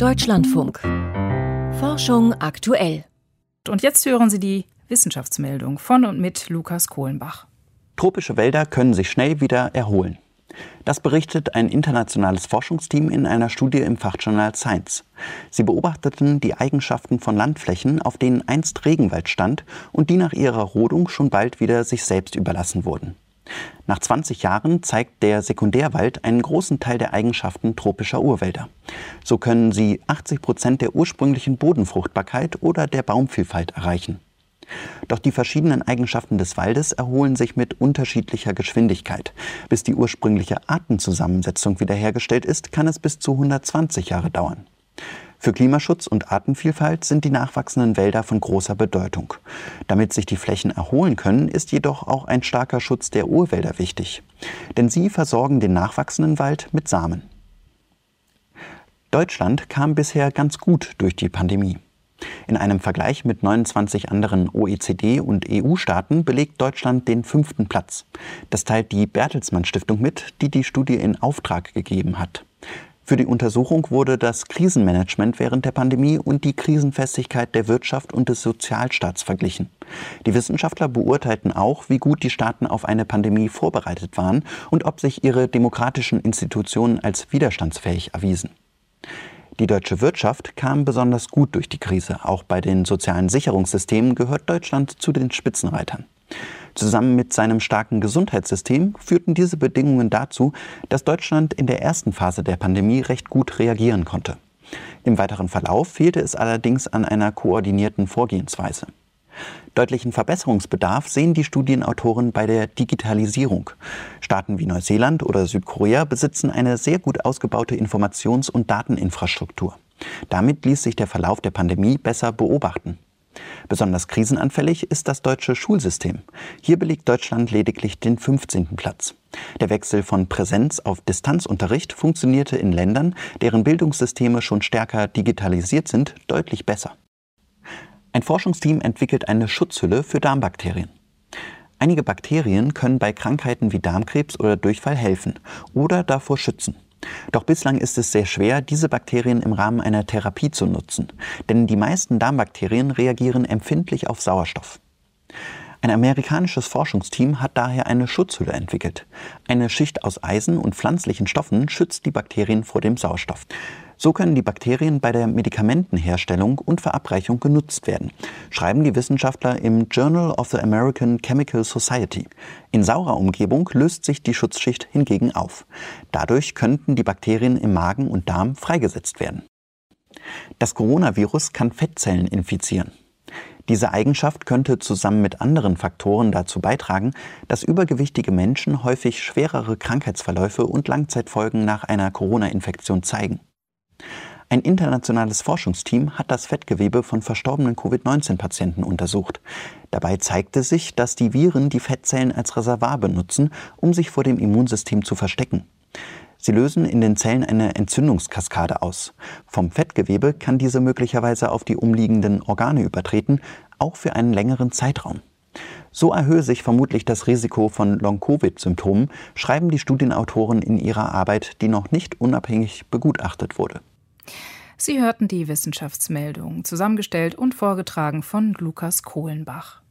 Deutschlandfunk. Forschung aktuell. Und jetzt hören Sie die Wissenschaftsmeldung von und mit Lukas Kohlenbach. Tropische Wälder können sich schnell wieder erholen. Das berichtet ein internationales Forschungsteam in einer Studie im Fachjournal Science. Sie beobachteten die Eigenschaften von Landflächen, auf denen einst Regenwald stand und die nach ihrer Rodung schon bald wieder sich selbst überlassen wurden. Nach 20 Jahren zeigt der Sekundärwald einen großen Teil der Eigenschaften tropischer Urwälder. So können sie 80 Prozent der ursprünglichen Bodenfruchtbarkeit oder der Baumvielfalt erreichen. Doch die verschiedenen Eigenschaften des Waldes erholen sich mit unterschiedlicher Geschwindigkeit. Bis die ursprüngliche Artenzusammensetzung wiederhergestellt ist, kann es bis zu 120 Jahre dauern. Für Klimaschutz und Artenvielfalt sind die nachwachsenden Wälder von großer Bedeutung. Damit sich die Flächen erholen können, ist jedoch auch ein starker Schutz der Urwälder wichtig. Denn sie versorgen den nachwachsenden Wald mit Samen. Deutschland kam bisher ganz gut durch die Pandemie. In einem Vergleich mit 29 anderen OECD- und EU-Staaten belegt Deutschland den fünften Platz. Das teilt die Bertelsmann Stiftung mit, die die Studie in Auftrag gegeben hat. Für die Untersuchung wurde das Krisenmanagement während der Pandemie und die Krisenfestigkeit der Wirtschaft und des Sozialstaats verglichen. Die Wissenschaftler beurteilten auch, wie gut die Staaten auf eine Pandemie vorbereitet waren und ob sich ihre demokratischen Institutionen als widerstandsfähig erwiesen. Die deutsche Wirtschaft kam besonders gut durch die Krise. Auch bei den sozialen Sicherungssystemen gehört Deutschland zu den Spitzenreitern. Zusammen mit seinem starken Gesundheitssystem führten diese Bedingungen dazu, dass Deutschland in der ersten Phase der Pandemie recht gut reagieren konnte. Im weiteren Verlauf fehlte es allerdings an einer koordinierten Vorgehensweise. Deutlichen Verbesserungsbedarf sehen die Studienautoren bei der Digitalisierung. Staaten wie Neuseeland oder Südkorea besitzen eine sehr gut ausgebaute Informations- und Dateninfrastruktur. Damit ließ sich der Verlauf der Pandemie besser beobachten. Besonders krisenanfällig ist das deutsche Schulsystem. Hier belegt Deutschland lediglich den 15. Platz. Der Wechsel von Präsenz auf Distanzunterricht funktionierte in Ländern, deren Bildungssysteme schon stärker digitalisiert sind, deutlich besser. Ein Forschungsteam entwickelt eine Schutzhülle für Darmbakterien. Einige Bakterien können bei Krankheiten wie Darmkrebs oder Durchfall helfen oder davor schützen. Doch bislang ist es sehr schwer, diese Bakterien im Rahmen einer Therapie zu nutzen, denn die meisten Darmbakterien reagieren empfindlich auf Sauerstoff. Ein amerikanisches Forschungsteam hat daher eine Schutzhülle entwickelt. Eine Schicht aus Eisen und pflanzlichen Stoffen schützt die Bakterien vor dem Sauerstoff. So können die Bakterien bei der Medikamentenherstellung und Verabreichung genutzt werden, schreiben die Wissenschaftler im Journal of the American Chemical Society. In saurer Umgebung löst sich die Schutzschicht hingegen auf. Dadurch könnten die Bakterien im Magen und Darm freigesetzt werden. Das Coronavirus kann Fettzellen infizieren. Diese Eigenschaft könnte zusammen mit anderen Faktoren dazu beitragen, dass übergewichtige Menschen häufig schwerere Krankheitsverläufe und Langzeitfolgen nach einer Corona-Infektion zeigen. Ein internationales Forschungsteam hat das Fettgewebe von verstorbenen Covid-19-Patienten untersucht. Dabei zeigte sich, dass die Viren die Fettzellen als Reservoir benutzen, um sich vor dem Immunsystem zu verstecken. Sie lösen in den Zellen eine Entzündungskaskade aus. Vom Fettgewebe kann diese möglicherweise auf die umliegenden Organe übertreten, auch für einen längeren Zeitraum. So erhöhe sich vermutlich das Risiko von Long-Covid-Symptomen, schreiben die Studienautoren in ihrer Arbeit, die noch nicht unabhängig begutachtet wurde. Sie hörten die Wissenschaftsmeldung, zusammengestellt und vorgetragen von Lukas Kohlenbach.